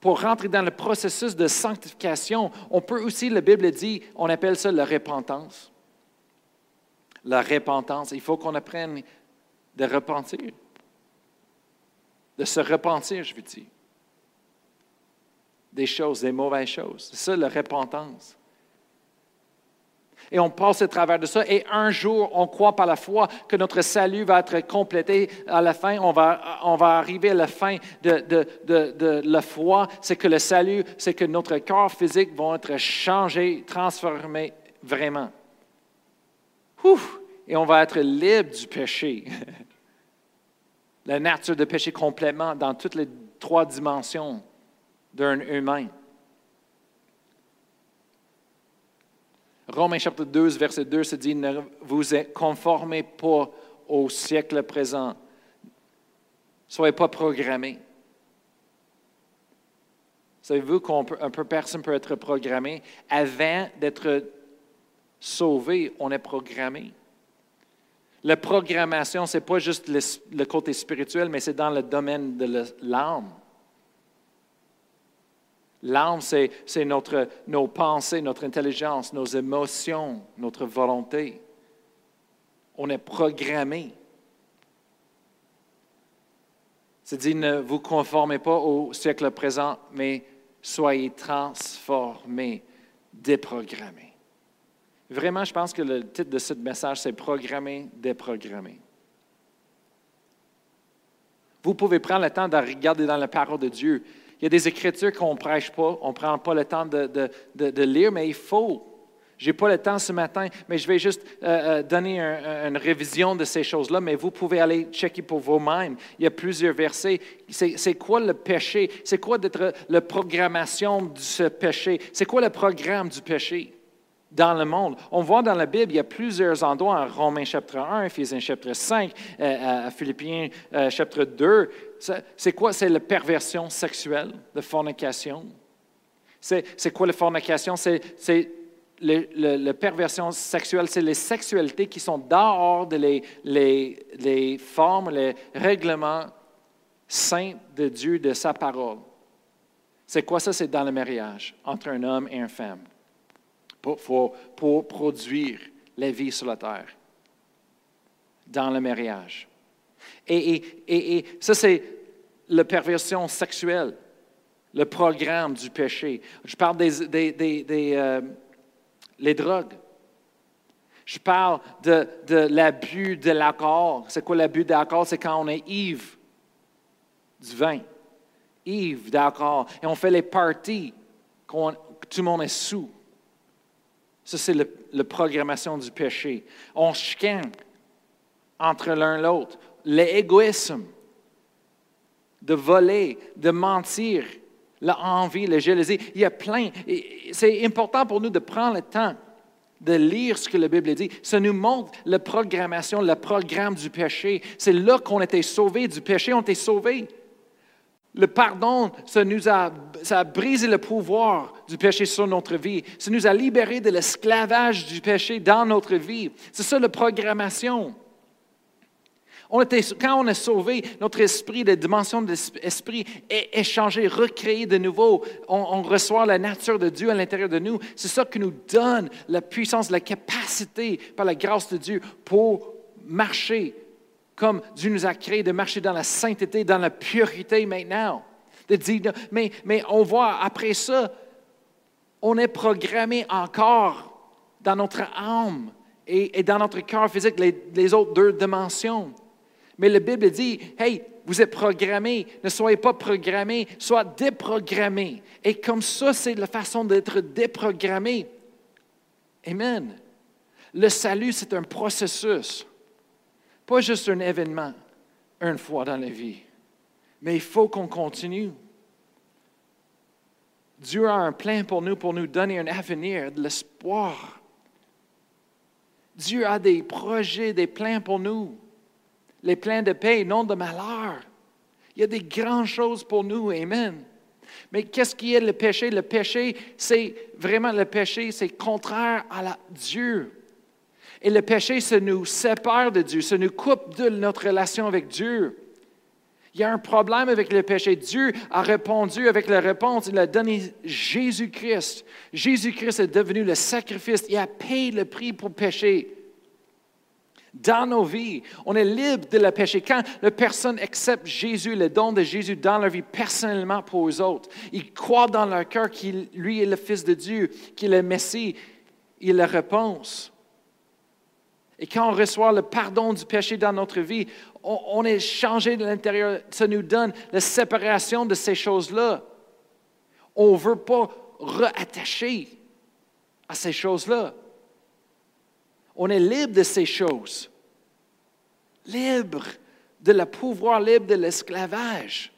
pour rentrer dans le processus de sanctification, on peut aussi, la Bible dit, on appelle ça la repentance la repentance. Il faut qu'on apprenne de repentir. De se repentir, je veux dire. Des choses, des mauvaises choses. C'est ça, la repentance. Et on passe au travers de ça. Et un jour, on croit par la foi que notre salut va être complété. À la fin, on va, on va arriver à la fin de, de, de, de la foi. C'est que le salut, c'est que notre corps physique va être changé, transformé vraiment et on va être libre du péché. La nature de péché complètement dans toutes les trois dimensions d'un humain. Romains chapitre 12, verset 2 se dit, ne vous conformez pas au siècle présent. Soyez pas programmés. Savez-vous qu'un peu personne peut être programmé avant d'être sauvé, on est programmé. La programmation, ce n'est pas juste le, côté spirituel, mais c'est dans le domaine de l'âme. L'âme, c'est nos pensées, notre intelligence, nos émotions, notre volonté. On est programmé. C'est dit, ne vous conformez pas au siècle présent, mais soyez transformés, déprogrammés. Vraiment, je pense que le titre de ce message, c'est Programmer, déprogrammer. Vous pouvez prendre le temps de regarder dans la parole de Dieu. Il y a des écritures qu'on ne prêche pas, on ne prend pas le temps de, lire, mais il faut. Je n'ai pas le temps ce matin, mais je vais juste euh, euh, donner une révision de ces choses-là, mais vous pouvez aller checker pour vous-même. Il y a plusieurs versets. C'est quoi le péché? C'est quoi d'être la programmation de ce péché? C'est quoi le programme du péché? Dans le monde. On voit dans la Bible, il y a plusieurs endroits, en Romains chapitre 1, Ephésiens chapitre 5, euh, à Philippiens euh, chapitre 2. C'est quoi? C'est la perversion sexuelle, la fornication. C'est quoi la fornication? C'est la perversion sexuelle, c'est les sexualités qui sont dehors de les, les, les formes, les règlements saints de Dieu, de sa parole. C'est quoi ça? C'est dans le mariage entre un homme et une femme pour, produire la vie sur la terre, dans le mariage. Et, ça, c'est la perversion sexuelle, le programme du péché. Je parle des, euh, les drogues. Je parle de, l'abus de l'alcool. C'est quoi l'abus de l'alcool? C'est quand on est ivre du vin, ivre d'alcool, et on fait les parties, quand tout le monde est sous. Ça, c'est la programmation du péché. On chicane entre l'un et l'autre. L'égoïsme, de voler, de mentir, l'envie, la jalousie. Il y a plein. C'est important pour nous de prendre le temps de lire ce que la Bible dit. Ça nous montre la programmation, le programme du péché. C'est là qu'on était sauvés du péché, on était sauvés. Le pardon, ça nous a, ça brisé le pouvoir du péché sur notre vie. Ça nous a libérés de l'esclavage du péché dans notre vie. C'est ça la programmation. On quand on est sauvé, notre esprit, la dimension de l'esprit est, échangée, recréée de nouveau. On, on, reçoit la nature de Dieu à l'intérieur de nous. C'est ça qui nous donne la puissance, la capacité, par la grâce de Dieu, pour marcher comme Dieu nous a créé, de marcher dans la sainteté, dans la pureté maintenant, de dire, mais, mais on voit après ça, on est programmé encore dans notre âme et, dans notre cœur physique, les, autres deux dimensions. Mais la Bible dit, hey, vous êtes programmés, ne soyez pas programmés, soyez déprogrammés. Et comme ça, c'est la façon d'être déprogrammé. Amen. Le salut, c'est un processus, pas juste un événement, une fois dans la vie. Mais il faut qu'on continue. Dieu a un plan pour nous, pour nous donner un avenir, de l'espoir. Dieu a des projets, des plans pour nous. Les plans de paix, non de malheur. Il y a des grandes choses pour nous. Amen. Mais qu'est-ce qui est le péché? Le péché, c'est vraiment le péché, c'est contraire à Dieu. Et le péché, ça nous sépare de Dieu, ça nous coupe de notre relation avec Dieu. Il y a un problème avec le péché. Dieu a répondu avec la réponse. Il a donné Jésus-Christ. Jésus-Christ est devenu le sacrifice. Il a payé le prix pour pécher. Dans nos vies, on est libre de le péché. Quand la personne accepte Jésus, le don de Jésus dans leur vie personnellement pour eux autres, ils croient dans leur cœur qu'il lui est le Fils de Dieu, qu'il est le Messie, il est la réponse. Et quand on reçoit le pardon du péché dans notre vie, on, est changé de l'intérieur. Ça nous donne la séparation de ces choses-là. On ne veut pas rattacher à ces choses-là. On est libre de ces choses. Libre de la pouvoir, libre de l'esclavage.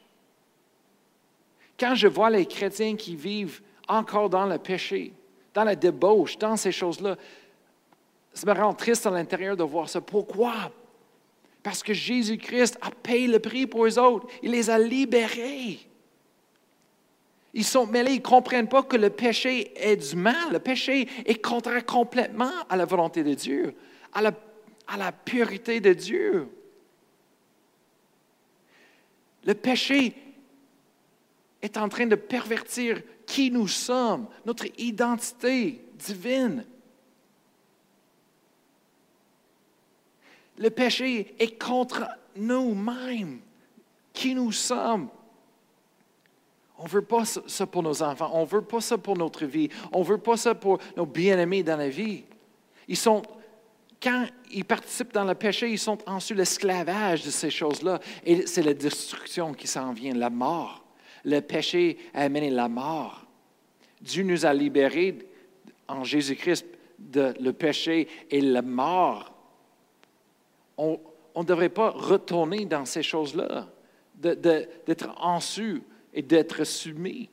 Quand je vois les chrétiens qui vivent encore dans le péché, dans la débauche, dans ces choses-là, ça me rend triste à l'intérieur de voir ça. Pourquoi? Parce que Jésus-Christ a payé le prix pour eux autres. Il les a libérés. Ils sont mêlés, ils ne comprennent pas que le péché est du mal. Le péché est contraire complètement à la volonté de Dieu, à la, à la pureté de Dieu. Le péché est en train de pervertir qui nous sommes, notre identité divine. Le péché est contre nous-mêmes, qui nous sommes. On ne veut pas ça pour nos enfants, on ne veut pas ça pour notre vie, on ne veut pas ça pour nos bien-aimés dans la vie. Ils sont, quand ils participent dans le péché, ils sont ensuite l'esclavage de ces choses-là. Et c'est la destruction qui s'en vient, la mort. Le péché a amené la mort. Dieu nous a libérés en Jésus-Christ de le péché et la mort on ne devrait pas retourner dans ces choses-là, d'être en su et d'être soumis.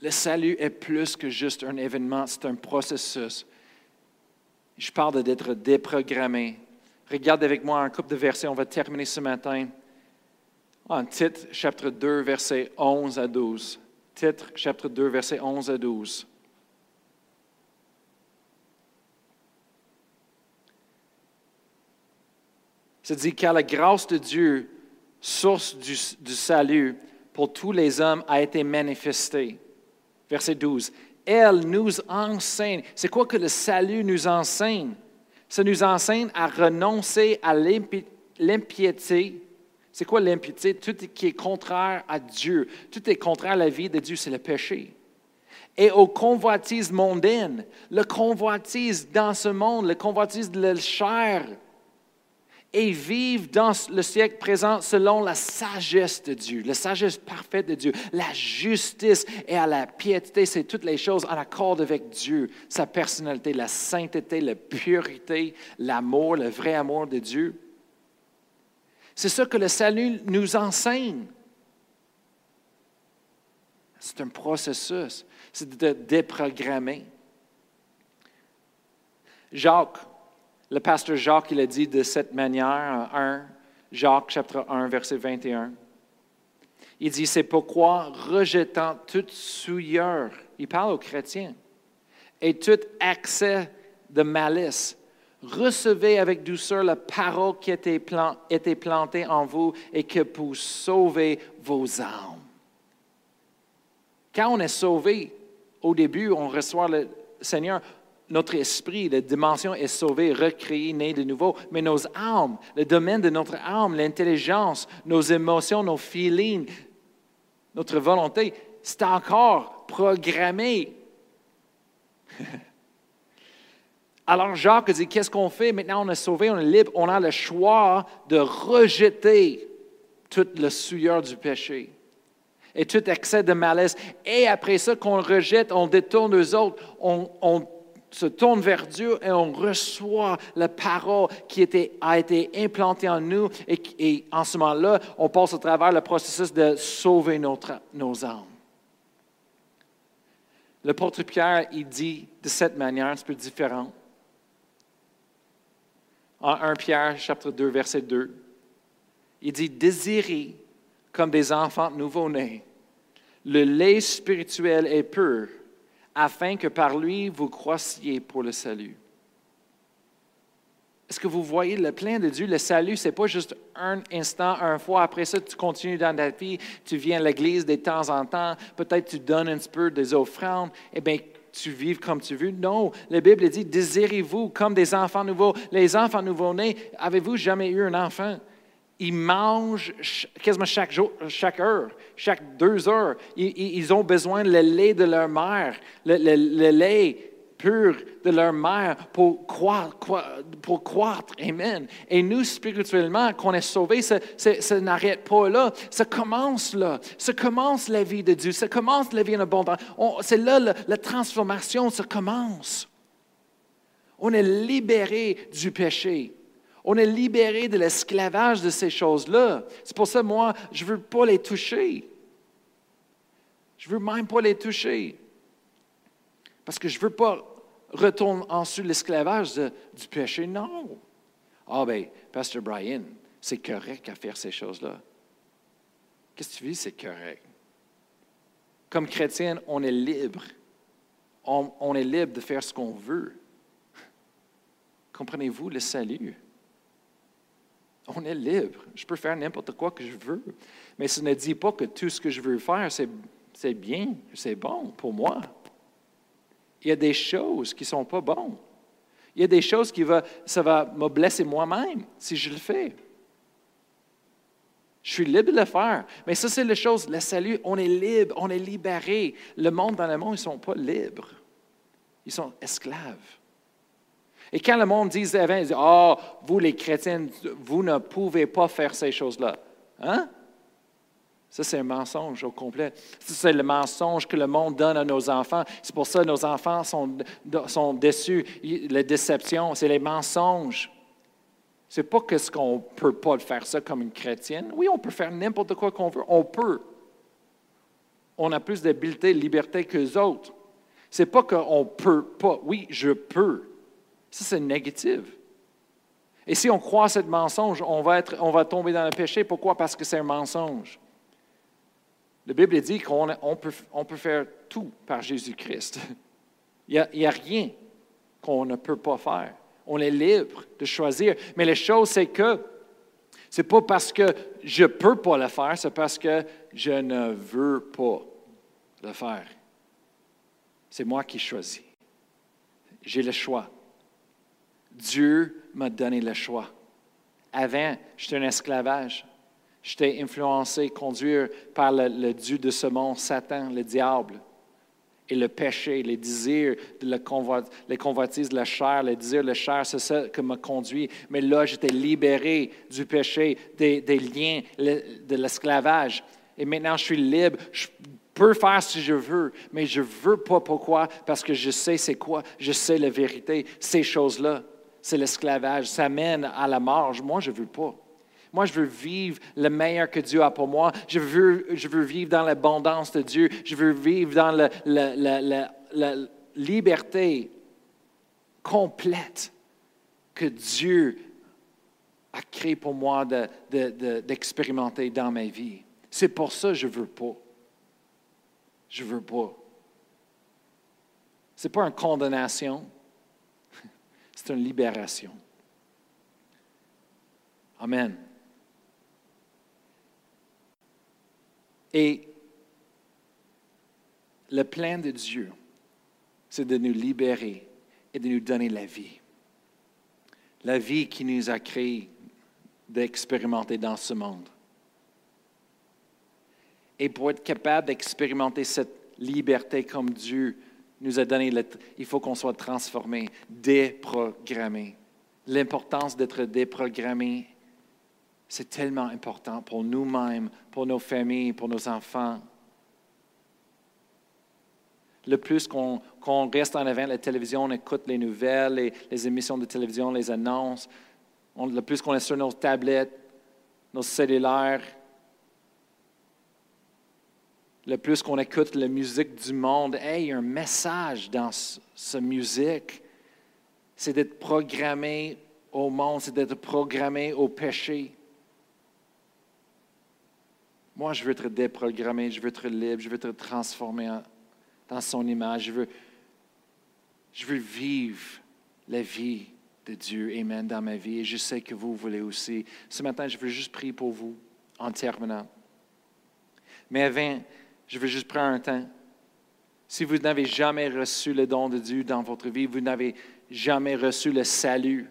Le salut est plus que juste un événement, c'est un processus. Je parle d'être déprogrammé. Regarde avec moi un couple de versets, on va terminer ce matin. En titre, chapitre 2, versets 11 à 12. Titre, chapitre 2, versets 11 à 12. C'est dit car la grâce de Dieu, source du, du, salut pour tous les hommes, a été manifestée. Verset 12. Elle nous enseigne. C'est quoi que le salut nous enseigne? Ça nous enseigne à renoncer à l'impiété. C'est quoi l'impiété? Tout qui est contraire à Dieu. Tout est contraire à la vie de Dieu, c'est le péché. Et aux convoitises mondaines. Le convoitise dans ce monde, le convoitise de la chair, et vivent dans le siècle présent selon la sagesse de Dieu, la sagesse parfaite de Dieu, la justice et à la piété, c'est toutes les choses en accord avec Dieu, sa personnalité, la sainteté, la pureté, l'amour, le vrai amour de Dieu. C'est ça que le salut nous enseigne. C'est un processus, c'est de déprogrammer. Jacques le pasteur Jacques, il a dit de cette manière, 1 Jacques chapitre 1, verset 21. Il dit, c'est pourquoi, rejetant toute souillure, il parle aux chrétiens, et tout accès de malice, recevez avec douceur la parole qui a été, plantée en vous et que pour sauver vos âmes. Quand on est sauvé, au début, on reçoit le Seigneur, notre esprit, la dimension est sauvée, recréée, née de nouveau, mais nos âmes, le domaine de notre âme, l'intelligence, nos émotions, nos feelings, notre volonté, c'est encore programmé. Alors Jacques dit, qu'est-ce qu'on fait? Maintenant, on est sauvé, on est libre, on a le choix de rejeter toute le souilleur du péché et tout excès de malice. Et après ça, qu'on rejette, on détourne aux autres, on, on se tourne vers Dieu et on reçoit la parole qui a été implantée en nous. Et, en ce moment-là, on passe au travers le processus de sauver notre, nos âmes. Le porte Pierre, il dit de cette manière, un peu différente. En 1 Pierre, chapitre 2, verset 2, il dit Désirez comme des enfants nouveau-nés le lait spirituel est pur afin que par lui vous croissiez pour le salut. Est-ce que vous voyez le plein de Dieu? Le salut, ce n'est pas juste un instant, un fois. Après ça, tu continues dans ta vie, tu viens à l'église de temps en temps, peut-être tu donnes un petit peu des offrandes, eh bien, tu vives comme tu veux. Non, la Bible dit, désirez-vous comme des enfants nouveaux. Les enfants nouveau-nés, avez-vous jamais eu un enfant? Ils mangent quasiment chaque jour, chaque heure, chaque deux heures. Ils, ont besoin le lait de leur mère, le, lait pur de leur mère pour croître. Amen. Et nous, spirituellement, qu'on est sauvés, ça, n'arrête pas là. Ça commence là. Ça commence la vie de Dieu. Ça commence la vie en abondance. C'est là la transformation, ça commence. On est libéré du péché. On est libéré de l'esclavage de ces choses-là. C'est pour ça, moi, je ne veux pas les toucher. Je ne veux même pas les toucher. Parce que je ne veux pas retourner ensuite l'esclavage du péché. Non. Ah, ben, Pasteur Brian, c'est correct à faire ces choses-là. Qu'est-ce que tu dis, c'est correct? Comme chrétien, on est libre. on est libre de faire ce qu'on veut. Comprenez-vous le salut? On est libre. Je peux faire n'importe quoi que je veux. Mais ce ne dit pas que tout ce que je veux faire, c'est bien, c'est bon pour moi. Il y a des choses qui ne sont pas bonnes. Il y a des choses qui vont, ça va me blesser moi-même si je le fais. Je suis libre de le faire. Mais ça, c'est la chose, le salut, on est libre, on est libéré. Le monde dans le monde, ils ne sont pas libres. Ils sont esclaves. Et quand le monde ils disaient, oh, vous les chrétiens, vous ne pouvez pas faire ces choses-là. Hein? Ça, c'est un mensonge au complet. C'est le mensonge que le monde donne à nos enfants. C'est pour ça que nos enfants sont, sont déçus. La déception, c'est les mensonges. C'est pas que ce qu'on ne peut pas faire ça comme une chrétienne. Oui, on peut faire n'importe quoi qu'on veut. On peut. On a plus d'habileté et de liberté que les autres. C'est pas qu'on ne peut pas. Oui, je peux. Ça, c'est négatif. Et si on croit ce mensonge, on va, tomber dans le péché. Pourquoi? Parce que c'est un mensonge. La Bible dit qu'on on peut, on peut faire tout par Jésus-Christ. Il n'y a, a, rien qu'on ne peut pas faire. On est libre de choisir. Mais la chose, c'est que ce n'est pas parce que je ne peux pas le faire, c'est parce que je ne veux pas le faire. C'est moi qui choisis. J'ai le choix. Dieu m'a donné le choix. Avant, j'étais un esclavage. J'étais influencé, conduit par le, Dieu de ce monde, Satan, le diable. Et le péché, les désirs, les convoitises de la chair, les désirs de la chair, c'est ça qui m'a conduit. Mais là, j'étais libéré du péché, des, liens, de l'esclavage. Et maintenant, je suis libre. Je peux faire si je veux, mais je ne veux pas. Pourquoi? Parce que je sais c'est quoi. Je sais la vérité, ces choses-là c'est l'esclavage. Ça mène à la mort. Moi, je ne veux pas. Moi, je veux vivre le meilleur que Dieu a pour moi. Je veux, vivre dans l'abondance de Dieu. Je veux vivre dans la, liberté complète que Dieu a créé pour moi d'expérimenter dans ma vie. C'est pour ça que je ne veux pas. Je ne veux pas. Ce n'est pas une condamnation. C'est une libération. Amen. Et le plan de Dieu, c'est de nous libérer et de nous donner la vie. La vie qui nous a créés d'expérimenter dans ce monde. Et pour être capable d'expérimenter cette liberté comme Dieu nous a donné, il faut qu'on soit transformé, déprogrammé. L'importance d'être déprogrammé, c'est tellement important pour nous-mêmes, pour nos familles, pour nos enfants. Le plus qu'on reste en avant de la télévision, on écoute les nouvelles, les, les émissions de télévision, les annonces, le plus qu'on est sur nos tablettes, nos cellulaires, le plus qu'on écoute la musique du monde, hey, il y a un message dans cette musique. C'est d'être programmé au monde, c'est d'être programmé au péché. Moi, je veux être déprogrammé, je veux être libre, je veux être transformé dans son image. Je veux, je veux vivre la vie de Dieu, Amen, dans ma vie. Et je sais que vous voulez aussi. Ce matin, je veux juste prier pour vous en terminant. Mais avant, je veux juste prendre un temps. Si vous n'avez jamais reçu le don de Dieu dans votre vie, vous n'avez jamais reçu le salut.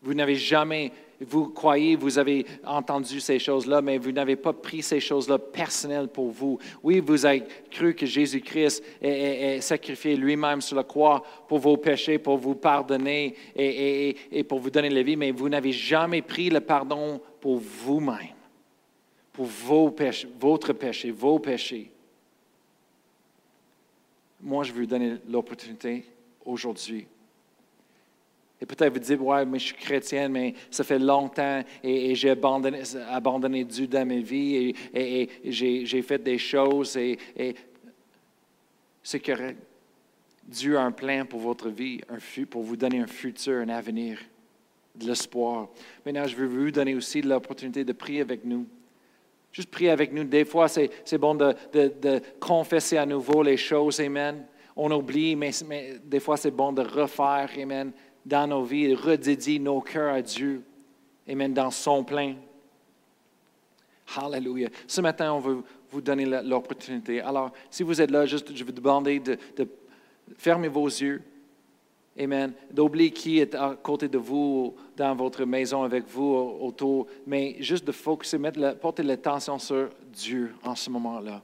Vous n'avez jamais, vous croyez, vous avez entendu ces choses-là, mais vous n'avez pas pris ces choses-là personnelles pour vous. Oui, vous avez cru que Jésus-Christ est, sacrifié lui-même sur la croix pour vos péchés, pour vous pardonner et, et pour vous donner la vie, mais vous n'avez jamais pris le pardon pour vous-même pour vos péchés, votre péché, vos péchés. Moi, je veux vous donner l'opportunité aujourd'hui. Et peut-être vous dites, ouais, mais je suis chrétienne, mais ça fait longtemps et, j'ai abandonné, Dieu dans ma vie et, j'ai fait des choses et c'est correct. Dieu a un plan pour votre vie, un, pour vous donner un futur, un avenir, de l'espoir. Maintenant, je veux vous donner aussi l'opportunité de prier avec nous. Juste prier avec nous. Des fois, c'est bon de, confesser à nouveau les choses. Amen. On oublie, mais, des fois, c'est bon de refaire, Amen, dans nos vies, redédier nos cœurs à Dieu. Amen, dans son plein. Hallelujah. Ce matin, on veut vous donner l'opportunité. Alors, si vous êtes là, juste, je vais vous demander de fermer vos yeux. Amen. D'oublier qui est à côté de vous, dans votre maison avec vous, autour, mais juste de focuser, mettre porter l'attention sur Dieu en ce moment-là.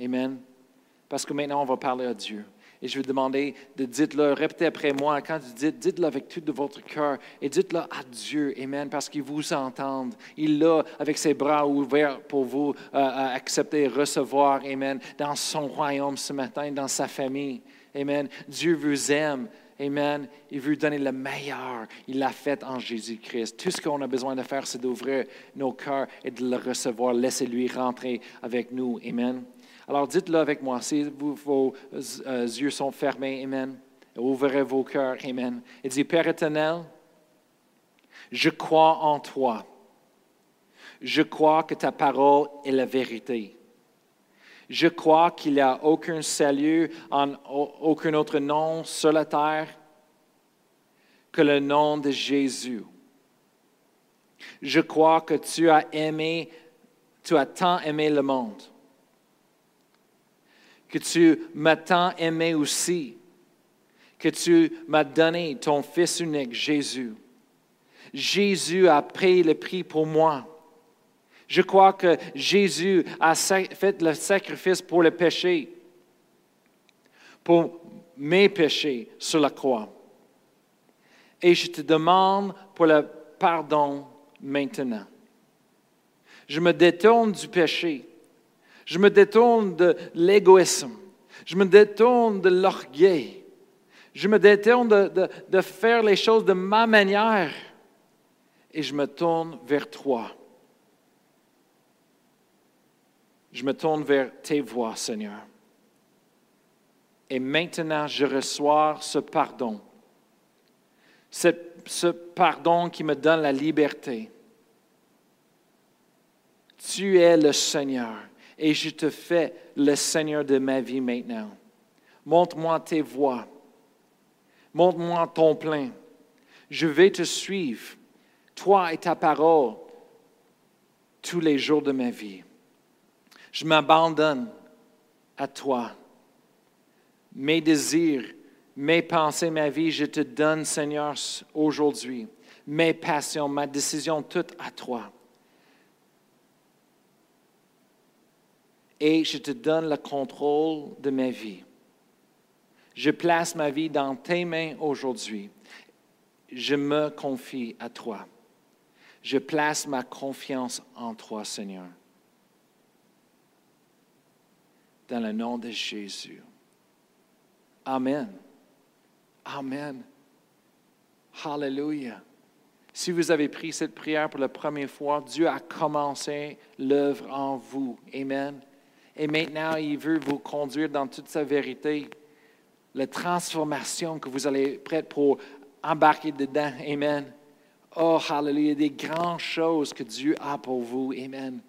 Amen. Parce que maintenant, on va parler à Dieu. Et je vais demander de dites-le, répétez après moi. Quand vous dites, dites-le avec tout de votre cœur et dites-le à Dieu. Amen. Parce qu'il vous entend. Il l'a avec ses bras ouverts pour vous euh, accepter, recevoir. Amen. Dans son royaume ce matin, dans sa famille. Amen. Dieu vous aime. Amen. Il veut donner le meilleur. Il l'a fait en Jésus-Christ. Tout ce qu'on a besoin de faire, c'est d'ouvrir nos cœurs et de le recevoir. Laissez-lui rentrer avec nous. Amen. Alors dites-le avec moi. Si vos euh, yeux sont fermés, Amen. Ouvrez vos cœurs. Amen. Et dit, Père éternel, je crois en toi. Je crois que ta parole est la vérité. Je crois qu'il n'y a aucun salut en aucun autre nom sur la terre que le nom de Jésus. Je crois que tu as aimé, tu as tant aimé le monde, que tu m'as tant aimé aussi, que tu m'as donné ton Fils unique, Jésus. Jésus a payé le prix pour moi. Je crois que Jésus a fait le sacrifice pour le péché, pour mes péchés sur la croix. Et je te demande pour le pardon maintenant. Je me détourne du péché. Je me détourne de l'égoïsme. Je me détourne de l'orgueil. Je me détourne de, de, faire les choses de ma manière. Et je me tourne vers toi. Je me tourne vers tes voies, Seigneur. Et maintenant, je reçois ce pardon. Ce, ce pardon qui me donne la liberté. Tu es le Seigneur et je te fais le Seigneur de ma vie maintenant. Montre-moi tes voies. Montre-moi ton plein. Je vais te suivre, toi et ta parole, tous les jours de ma vie. Je m'abandonne à toi. mes désirs, mes pensées, ma vie, je te donne, Seigneur, aujourd'hui. Mes passions, ma décision, tout à toi. Et je te donne le contrôle de ma vie. Je place ma vie dans tes mains aujourd'hui. Je me confie à toi. Je place ma confiance en toi, Seigneur. Dans le nom de Jésus. Amen. Amen. Hallelujah. Si vous avez pris cette prière pour la première fois, Dieu a commencé l'œuvre en vous. Amen. Et maintenant, il veut vous conduire dans toute sa vérité. La transformation que vous allez prête pour embarquer dedans. Amen. Oh, hallelujah. Des grandes choses que Dieu a pour vous. Amen.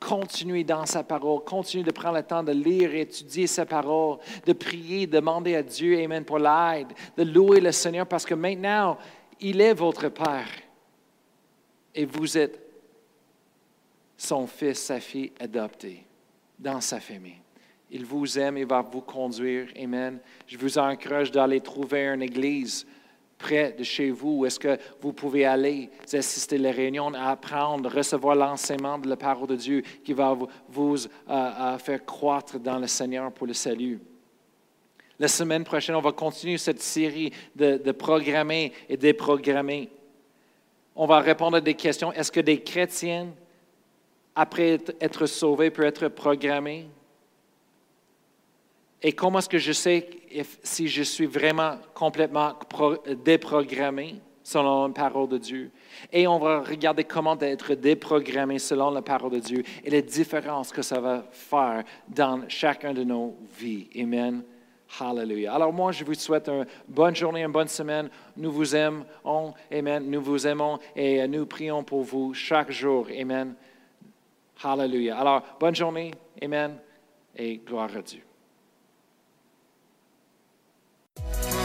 Continuez dans sa parole. Continuez de prendre le temps de lire et étudier sa parole, de prier, de demander à Dieu, Amen, pour l'aide, de louer le Seigneur parce que maintenant, il est votre Père. Et vous êtes son fils, sa fille adoptée dans sa famille. Il vous aime, il va vous conduire. Amen. Je vous encourage d'aller trouver une église près de chez vous? Est-ce que vous pouvez aller assister les réunions, apprendre, recevoir l'enseignement de la parole de Dieu qui va vous, euh, euh, faire croître dans le Seigneur pour le salut? La semaine prochaine, on va continuer cette série de, de programmer et déprogrammer. On va répondre à des questions. Est-ce que des chrétiens, après être sauvés, peuvent être programmés? Et comment est-ce que je sais si je suis vraiment complètement déprogrammé selon la parole de Dieu? Et on va regarder comment être déprogrammé selon la parole de Dieu et les différences que ça va faire dans chacun de nos vies. Amen. Hallelujah. Alors moi, je vous souhaite une bonne journée, une bonne semaine. Nous vous aimons. Amen. Nous vous aimons et nous prions pour vous chaque jour. Amen. Hallelujah. Alors, bonne journée. Amen. Et gloire à Dieu. Música